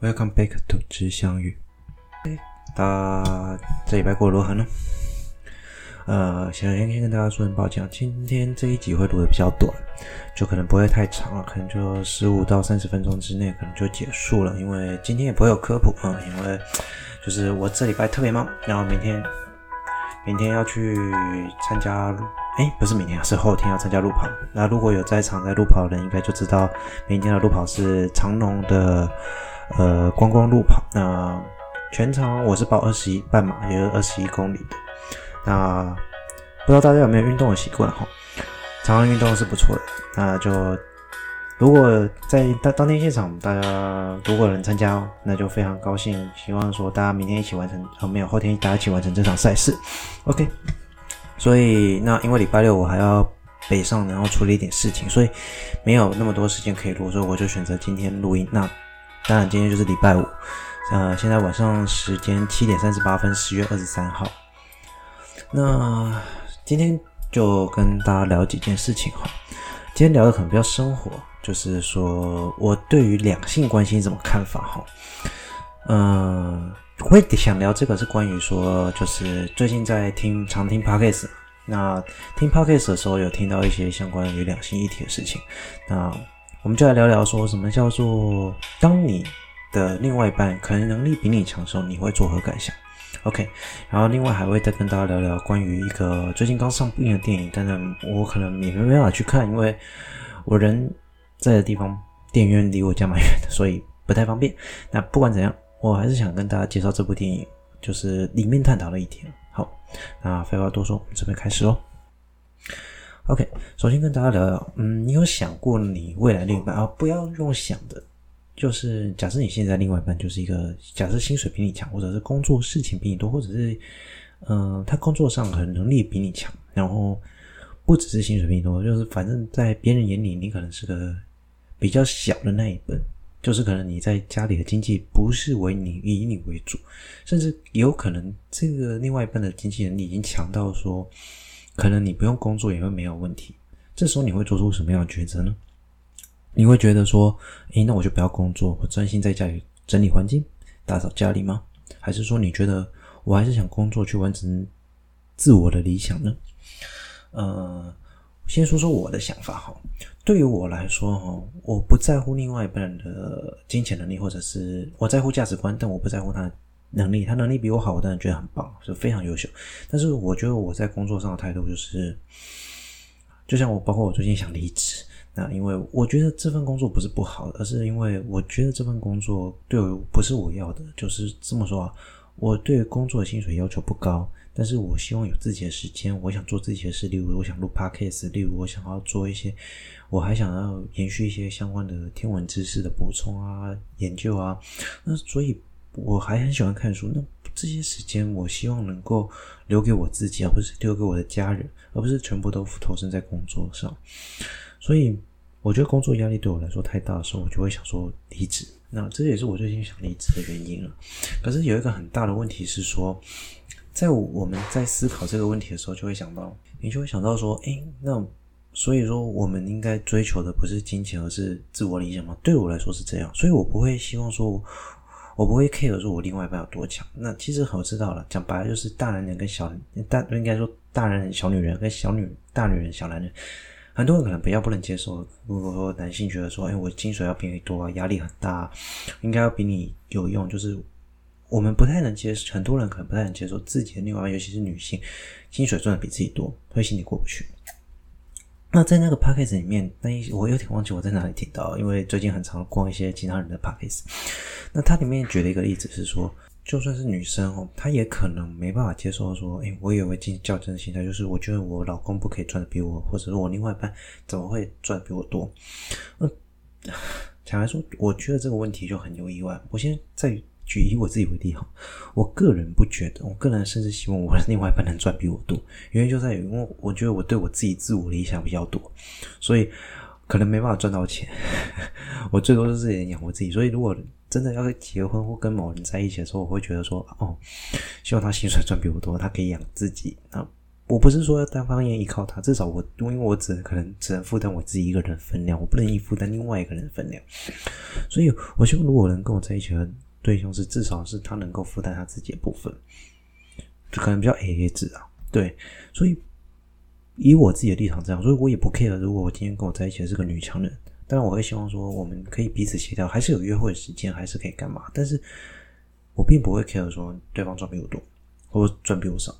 Welcome back to 知相遇。大家这礼拜过得如何呢？呃，想先先跟大家说声抱歉，今天这一集会录的比较短，就可能不会太长了，可能就十五到三十分钟之内可能就结束了，因为今天也不会有科普啊、因为就是我这礼拜特别忙，然后明天明天要去参加，哎，不是明天，是后天要参加路跑。那如果有在场在路跑的人，应该就知道明天的路跑是长隆的。呃，观光路跑，那全长我是报二十一半马，也就是二十一公里的。那不知道大家有没有运动的习惯哈？常常运动是不错的。那就如果在当当天现场，大家如果能参加，那就非常高兴。希望说大家明天一起完成，哦，没有，后天大家一起完成这场赛事。OK。所以那因为礼拜六我还要北上，然后处理一点事情，所以没有那么多时间可以录，所以我就选择今天录音。那。当然，今天就是礼拜五，呃，现在晚上时间七点三十八分，十月二十三号。那今天就跟大家聊几件事情哈。今天聊的可能比较生活，就是说我对于两性关系怎么看法哈。嗯，我会想聊这个是关于说，就是最近在听常听 Podcast，那听 Podcast 的时候有听到一些相关于两性议题的事情，那。我们就来聊聊，说什么叫做当你的另外一半可能能力比你强的时候，你会作何感想？OK，然后另外还会再跟大家聊聊关于一个最近刚上映的电影，但是我可能也没办法去看，因为我人在的地方电影院离我家蛮远的，所以不太方便。那不管怎样，我还是想跟大家介绍这部电影，就是里面探讨的一点。好，那废话多说，我们准备开始喽。OK，首先跟大家聊聊，嗯，你有想过你未来另一半啊？不要用想的，就是假设你现在另外一半就是一个，假设薪水比你强，或者是工作事情比你多，或者是，嗯、他工作上可能能力比你强，然后不只是薪水比你多，就是反正在别人眼里，你可能是个比较小的那一本，就是可能你在家里的经济不是为你以你为主，甚至有可能这个另外一半的经济能力已经强到说。可能你不用工作也会没有问题，这时候你会做出什么样的抉择呢？你会觉得说，诶，那我就不要工作，我专心在家里整理环境、打扫家里吗？还是说你觉得我还是想工作去完成自我的理想呢？呃，先说说我的想法哈。对于我来说哈，我不在乎另外一半的金钱能力，或者是我在乎价值观，但我不在乎他。能力，他能力比我好，我当然觉得很棒，是非常优秀。但是我觉得我在工作上的态度就是，就像我，包括我最近想离职，那因为我觉得这份工作不是不好，而是因为我觉得这份工作对我不是我要的。就是这么说啊，我对工作的薪水要求不高，但是我希望有自己的时间，我想做自己的事，例如我想录 podcast，例如我想要做一些，我还想要延续一些相关的天文知识的补充啊、研究啊，那所以。我还很喜欢看书，那这些时间我希望能够留给我自己，而不是留给我的家人，而不是全部都投身在工作上。所以我觉得工作压力对我来说太大的时候，我就会想说离职。那这也是我最近想离职的原因了。可是有一个很大的问题是说，在我们在思考这个问题的时候，就会想到，你就会想到说，诶，那所以说我们应该追求的不是金钱，而是自我理想吗？对我来说是这样，所以我不会希望说。我不会 care 说我另外一半有多强，那其实我知道了，讲白了就是大男人跟小大，应该说大男人小女人跟小女大女人小男人，很多人可能比较不能接受。如果说男性觉得说，哎，我薪水要比你多啊，压力很大，应该要比你有用，就是我们不太能接受，很多人可能不太能接受自己的另外一半，尤其是女性，薪水赚的比自己多，会心里过不去。那在那个 podcast 里面，那一我有点忘记我在哪里听到，因为最近很常逛一些其他人的 podcast。那它里面举了一个例子是说，就算是女生哦，她也可能没办法接受说，诶，我也会进较真的心态，就是我觉得我老公不可以赚的比我，或者是我另外一半怎么会赚的比我多？那 坦白说，我觉得这个问题就很有意外。我先在。举以我自己为例哈，我个人不觉得，我个人甚至希望我的 另外一半能赚比我多，原因就在于，因为我觉得我对我自己自我理想比较多，所以可能没办法赚到钱，我最多是自己养活自己。所以如果真的要结婚或跟某人在一起的时候，我会觉得说，哦，希望他薪水赚比我多，他可以养自己，那我不是说要单方面依靠他，至少我因为我只能可能只能负担我自己一个人分量，我不能依负担另外一个人的分量。所以，我希望如果能跟我在一起的对象是至少是他能够负担他自己的部分，就可能比较 AA 制啊。对，所以以我自己的立场这样，所以我也不 care。如果我今天跟我在一起的是个女强人，当然我会希望说我们可以彼此协调，还是有约会时间，还是可以干嘛。但是我并不会 care 说对方赚比我多，或赚比我少。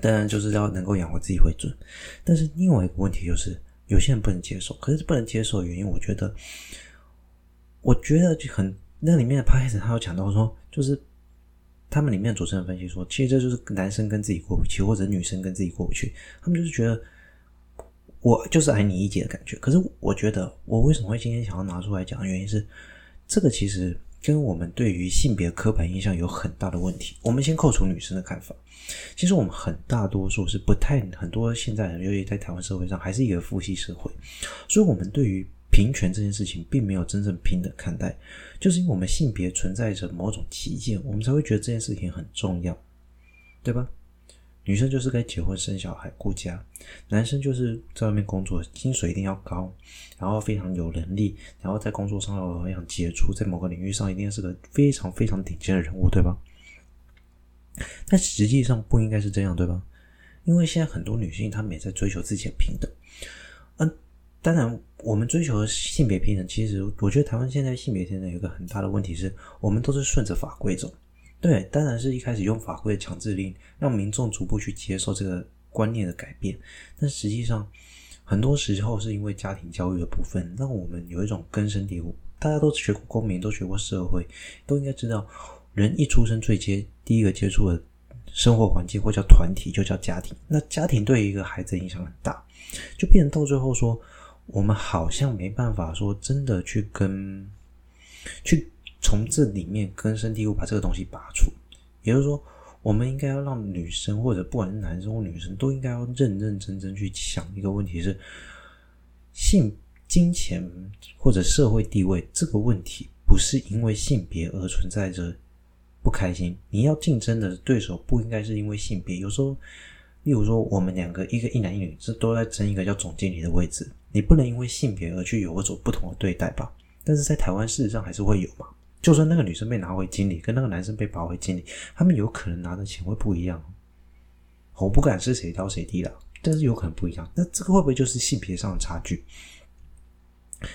当然就是要能够养活自己为准，但是另外一个问题就是，有些人不能接受。可是不能接受的原因，我觉得，我觉得就很那里面的 podcast 他有讲到说，就是他们里面主持人分析说，其实这就是男生跟自己过不去，或者女生跟自己过不去。他们就是觉得我就是矮你一截的感觉。可是我觉得，我为什么会今天想要拿出来讲的原因是，这个其实跟我们对于性别刻板印象有很大的问题。我们先扣除女生的看法。其实我们很大多数是不太很多现在，尤其在台湾社会上，还是一个父系社会，所以我们对于平权这件事情并没有真正平等看待，就是因为我们性别存在着某种歧见，我们才会觉得这件事情很重要，对吧？女生就是该结婚生小孩顾家，男生就是在外面工作，薪水一定要高，然后非常有能力，然后在工作上要非常杰出，在某个领域上一定是个非常非常顶尖的人物，对吧？但实际上不应该是这样，对吧？因为现在很多女性她们也在追求自己的平等。当然，我们追求性别平等，其实我觉得台湾现在性别平等有一个很大的问题是，我们都是顺着法规走。对，当然是一开始用法规的强制令，让民众逐步去接受这个观念的改变。但实际上，很多时候是因为家庭教育的部分，让我们有一种根深蒂固。大家都学过公民，都学过社会，都应该知道。人一出生最接第一个接触的生活环境或叫团体就叫家庭，那家庭对一个孩子影响很大，就变成到最后说，我们好像没办法说真的去跟去从这里面根深蒂固把这个东西拔除，也就是说，我们应该要让女生或者不管是男生或女生都应该要认认真真去想一个问题是性、金钱或者社会地位这个问题不是因为性别而存在着。不开心，你要竞争的对手不应该是因为性别。有时候，例如说，我们两个一个一男一女，这都在争一个叫总经理的位置，你不能因为性别而去有所不同的对待吧？但是在台湾，事实上还是会有嘛。就算那个女生被拿回经理，跟那个男生被拔回经理，他们有可能拿的钱会不一样。我不敢是谁高谁低了，但是有可能不一样。那这个会不会就是性别上的差距？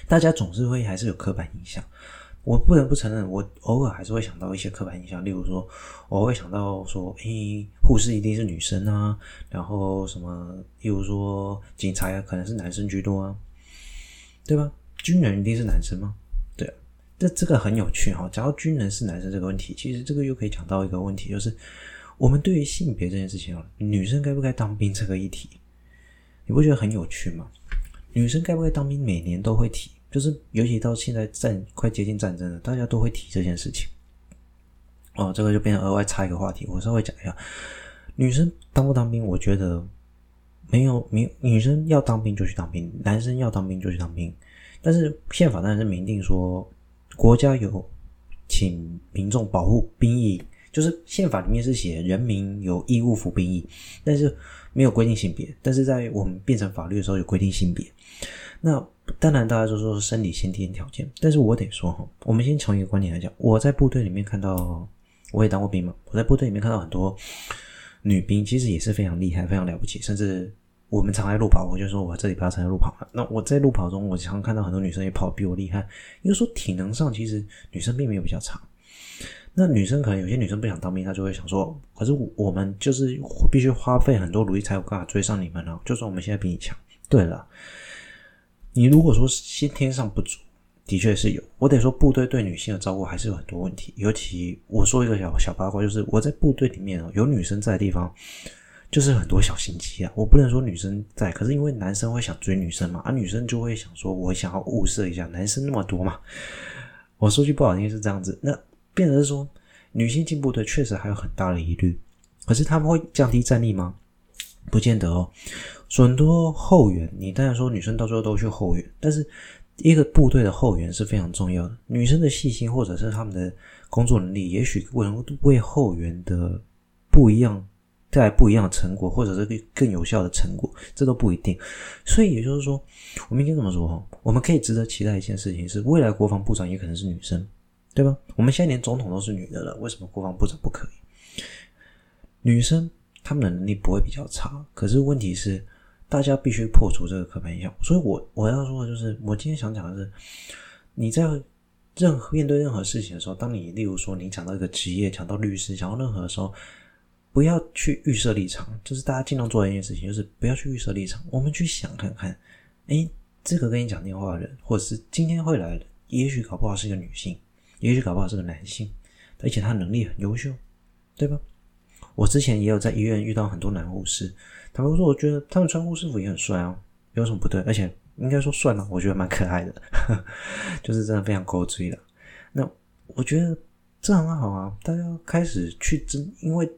大家总是会还是有刻板印象。我不得不承认，我偶尔还是会想到一些刻板印象，例如说，我会想到说，诶，护士一定是女生啊，然后什么，例如说，警察呀，可能是男生居多啊，对吧？军人一定是男生吗？对啊，这这个很有趣哈。假如军人是男生这个问题，其实这个又可以讲到一个问题，就是我们对于性别这件事情啊，女生该不该当兵这个议题，你不觉得很有趣吗？女生该不该当兵，每年都会提。就是，尤其到现在战快接近战争了，大家都会提这件事情。哦，这个就变成额外插一个话题，我稍微讲一下。女生当不当兵，我觉得没有，女女生要当兵就去当兵，男生要当兵就去当兵。但是宪法当然是明定说，国家有请民众保护兵役，就是宪法里面是写人民有义务服兵役，但是没有规定性别。但是在我们变成法律的时候有规定性别。那当然，大家都说是生理先天条件，但是我得说哈，我们先从一个观点来讲，我在部队里面看到，我也当过兵嘛，我在部队里面看到很多女兵，其实也是非常厉害、非常了不起，甚至我们常在路跑，我就说我这里不要常在路跑嘛。那我在路跑中，我常看到很多女生也跑比我厉害，因为说体能上其实女生并没有比较差。那女生可能有些女生不想当兵，她就会想说，可是我们就是必须花费很多努力才有办法追上你们了，就算我们现在比你强。对了。你如果说先天上不足，的确是有。我得说，部队对女性的照顾还是有很多问题。尤其我说一个小小八卦，就是我在部队里面有女生在的地方，就是很多小心机啊。我不能说女生在，可是因为男生会想追女生嘛，而、啊、女生就会想说，我想要物色一下，男生那么多嘛。我说句不好听是这样子，那变成是说，女性进部队确实还有很大的疑虑。可是他们会降低战力吗？不见得哦。很多后援，你当然说女生到最后都去后援，但是一个部队的后援是非常重要的。女生的细心或者是他们的工作能力，也许能为后援的不一样带来不一样的成果，或者是更更有效的成果，这都不一定。所以也就是说，我们应该这么说哈，我们可以值得期待一件事情是，未来国防部长也可能是女生，对吧？我们现在连总统都是女的了，为什么国防部长不可以？女生他们的能力不会比较差，可是问题是，大家必须破除这个刻板印象。所以我我要说的就是，我今天想讲的是，你在任何面对任何事情的时候，当你例如说你讲到一个职业，讲到律师，讲到任何的时候。不要去预设立场，就是大家尽量做的一件事情，就是不要去预设立场。我们去想看看，哎，这个跟你讲电话的人，或者是今天会来的，也许搞不好是一个女性，也许搞不好是个男性，而且他能力很优秀，对吧？我之前也有在医院遇到很多男护士，他们说我觉得他们穿护士服也很帅啊，有什么不对？而且应该说算了，我觉得蛮可爱的，就是真的非常高追的。那我觉得这很好啊，大家开始去真，因为。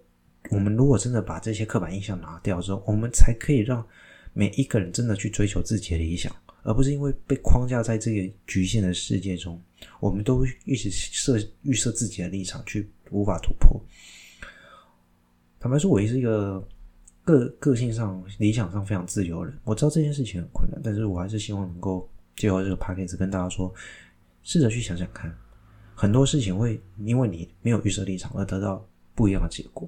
我们如果真的把这些刻板印象拿掉之后，我们才可以让每一个人真的去追求自己的理想，而不是因为被框架在这个局限的世界中，我们都一直设预设自己的立场去无法突破。坦白说，我也是一个个个性上、理想上非常自由的人。我知道这件事情很困难，但是我还是希望能够借由这个 podcast 跟大家说，试着去想想看，很多事情会因为你没有预设立场而得到不一样的结果。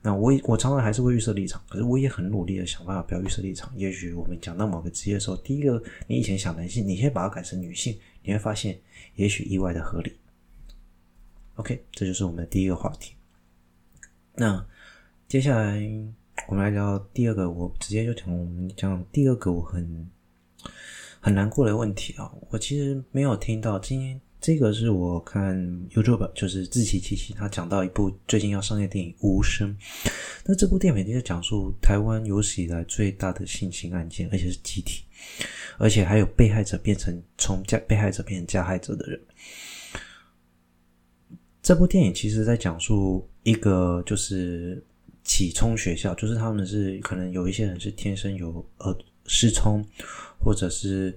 那我我常常还是会预设立场，可是我也很努力的想办法不要预设立场。也许我们讲到某个职业的时候，第一个你以前想男性，你先把它改成女性，你会发现也许意外的合理。OK，这就是我们的第一个话题。那接下来我们来聊第二个，我直接就讲我们讲第二个我很很难过的问题啊。我其实没有听到今天。这个是我看 YouTube，就是志祺七七，他讲到一部最近要上映电影《无声》。那这部电影就讲述台湾有史以来最大的性侵案件，而且是集体，而且还有被害者变成从加被害者变成加害者的人。这部电影其实在讲述一个就是启聪学校，就是他们是可能有一些人是天生有呃失聪，或者是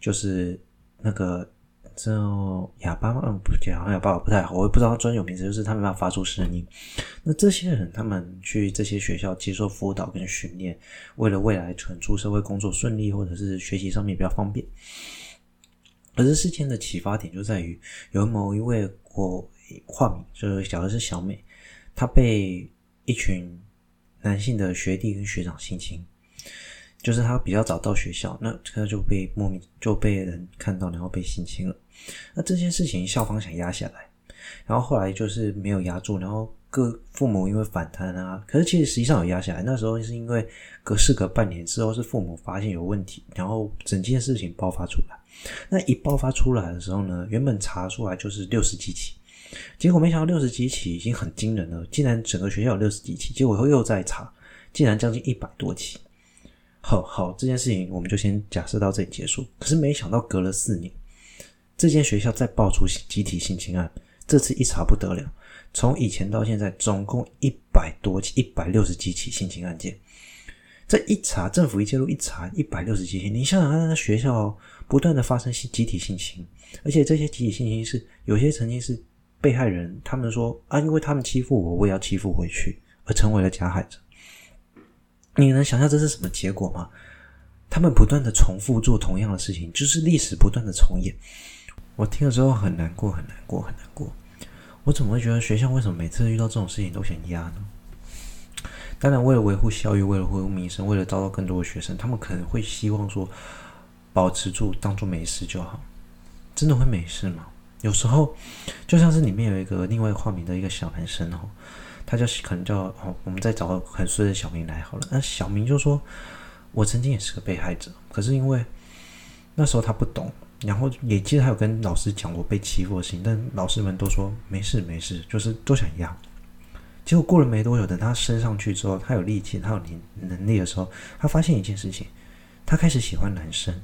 就是那个。叫哑巴吗？嗯，不讲，好像哑巴不太好，我也不知道他专有名词，就是他没办法发出声音。那这些人，他们去这些学校接受辅导跟训练，为了未来可能出社会工作顺利，或者是学习上面比较方便。而这事件的启发点就在于，有某一位国化名，就是讲的是小美，她被一群男性的学弟跟学长性侵。就是他比较早到学校，那他就被莫名就被人看到，然后被性侵了。那这件事情校方想压下来，然后后来就是没有压住，然后各父母因为反弹啊，可是其实实际上有压下来。那时候是因为隔事隔半年之后，是父母发现有问题，然后整件事情爆发出来。那一爆发出来的时候呢，原本查出来就是六十几起，结果没想到六十几起已经很惊人了，竟然整个学校有六十几起，结果后又再查，竟然将近一百多起。好好，这件事情我们就先假设到这里结束。可是没想到隔了四年，这间学校再爆出集体性侵案，这次一查不得了，从以前到现在总共一百多起，一百六十几起性侵案件。这一查，政府一介入一查，一百六十几起。你想想看，那学校不断的发生性集体性侵，而且这些集体性侵是有些曾经是被害人，他们说啊，因为他们欺负我，我也要欺负回去，而成为了加害者。你能想象这是什么结果吗？他们不断的重复做同样的事情，就是历史不断的重演。我听了之后很难过，很难过，很难过。我怎么会觉得学校为什么每次遇到这种事情都想压呢？当然，为了维护校誉，为了维护名声，为了招到更多的学生，他们可能会希望说保持住，当做没事就好。真的会没事吗？有时候就像是里面有一个另外化名的一个小男生哦。他就可能叫哦，我们再找个很衰的小明来好了。那小明就说：“我曾经也是个被害者，可是因为那时候他不懂，然后也记得他有跟老师讲过被欺负的事情，但老师们都说没事没事，就是都想压。结果过了没多久，等他升上去之后，他有力气，他有能能力的时候，他发现一件事情，他开始喜欢男生。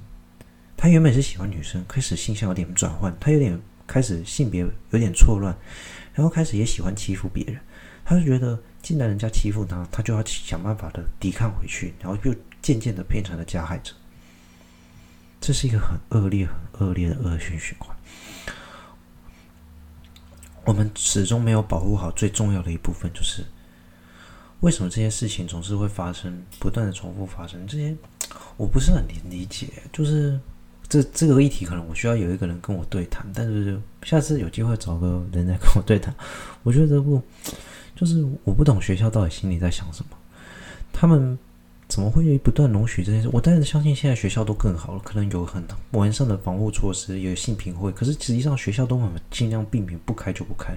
他原本是喜欢女生，开始性向有点转换，他有点开始性别有点错乱，然后开始也喜欢欺负别人。”他就觉得，既然人家欺负他，他就要想办法的抵抗回去，然后就渐渐的变成了加害者。这是一个很恶劣、很恶劣的恶性循环。我们始终没有保护好最重要的一部分，就是为什么这些事情总是会发生，不断的重复发生？这些我不是很理解。就是这这个议题，可能我需要有一个人跟我对谈，但是下次有机会找个人来跟我对谈。我觉得不，就是我不懂学校到底心里在想什么，他们。怎么会不断容许这件事？我当然相信现在学校都更好了，可能有很完善的防护措施，有性平会。可是实际上学校都很尽量避免不开就不开。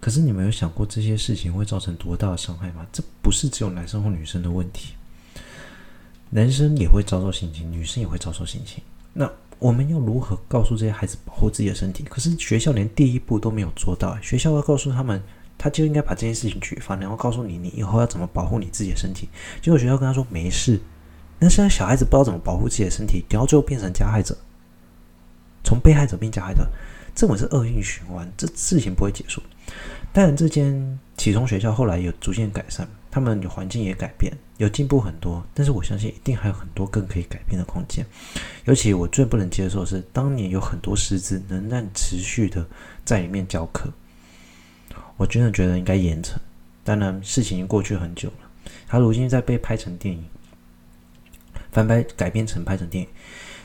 可是你没有想过这些事情会造成多大的伤害吗？这不是只有男生或女生的问题，男生也会遭受性侵，女生也会遭受性侵。那我们要如何告诉这些孩子保护自己的身体？可是学校连第一步都没有做到，学校要告诉他们。他就应该把这件事情举发，然后告诉你，你以后要怎么保护你自己的身体。结果学校跟他说没事，那现在小孩子不知道怎么保护自己的身体，然后最后变成加害者，从被害者变加害者，这种是恶性循环，这事情不会结束。当然，这间启聪学校后来有逐渐改善，他们的环境也改变，有进步很多。但是我相信一定还有很多更可以改变的空间。尤其我最不能接受的是，当年有很多师资能让持续的在里面教课。我真的觉得应该严惩，当然事情已经过去很久了。他如今在被拍成电影，翻拍改编成拍成电影，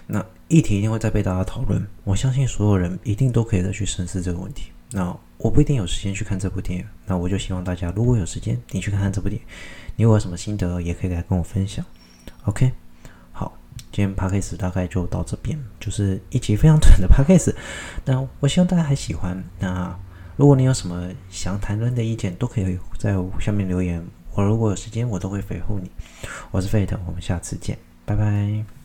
那议题一定会再被大家讨论。我相信所有人一定都可以再去深思这个问题。那我不一定有时间去看这部电影，那我就希望大家如果有时间，你去看看这部电影，你有什么心得也可以来跟我分享。OK，好，今天 Podcast 大概就到这边，就是一集非常短的 Podcast。那我希望大家还喜欢。那。如果你有什么想谈论的意见，都可以在下面留言。我如果有时间，我都会回复你。我是费特，我们下次见，拜拜。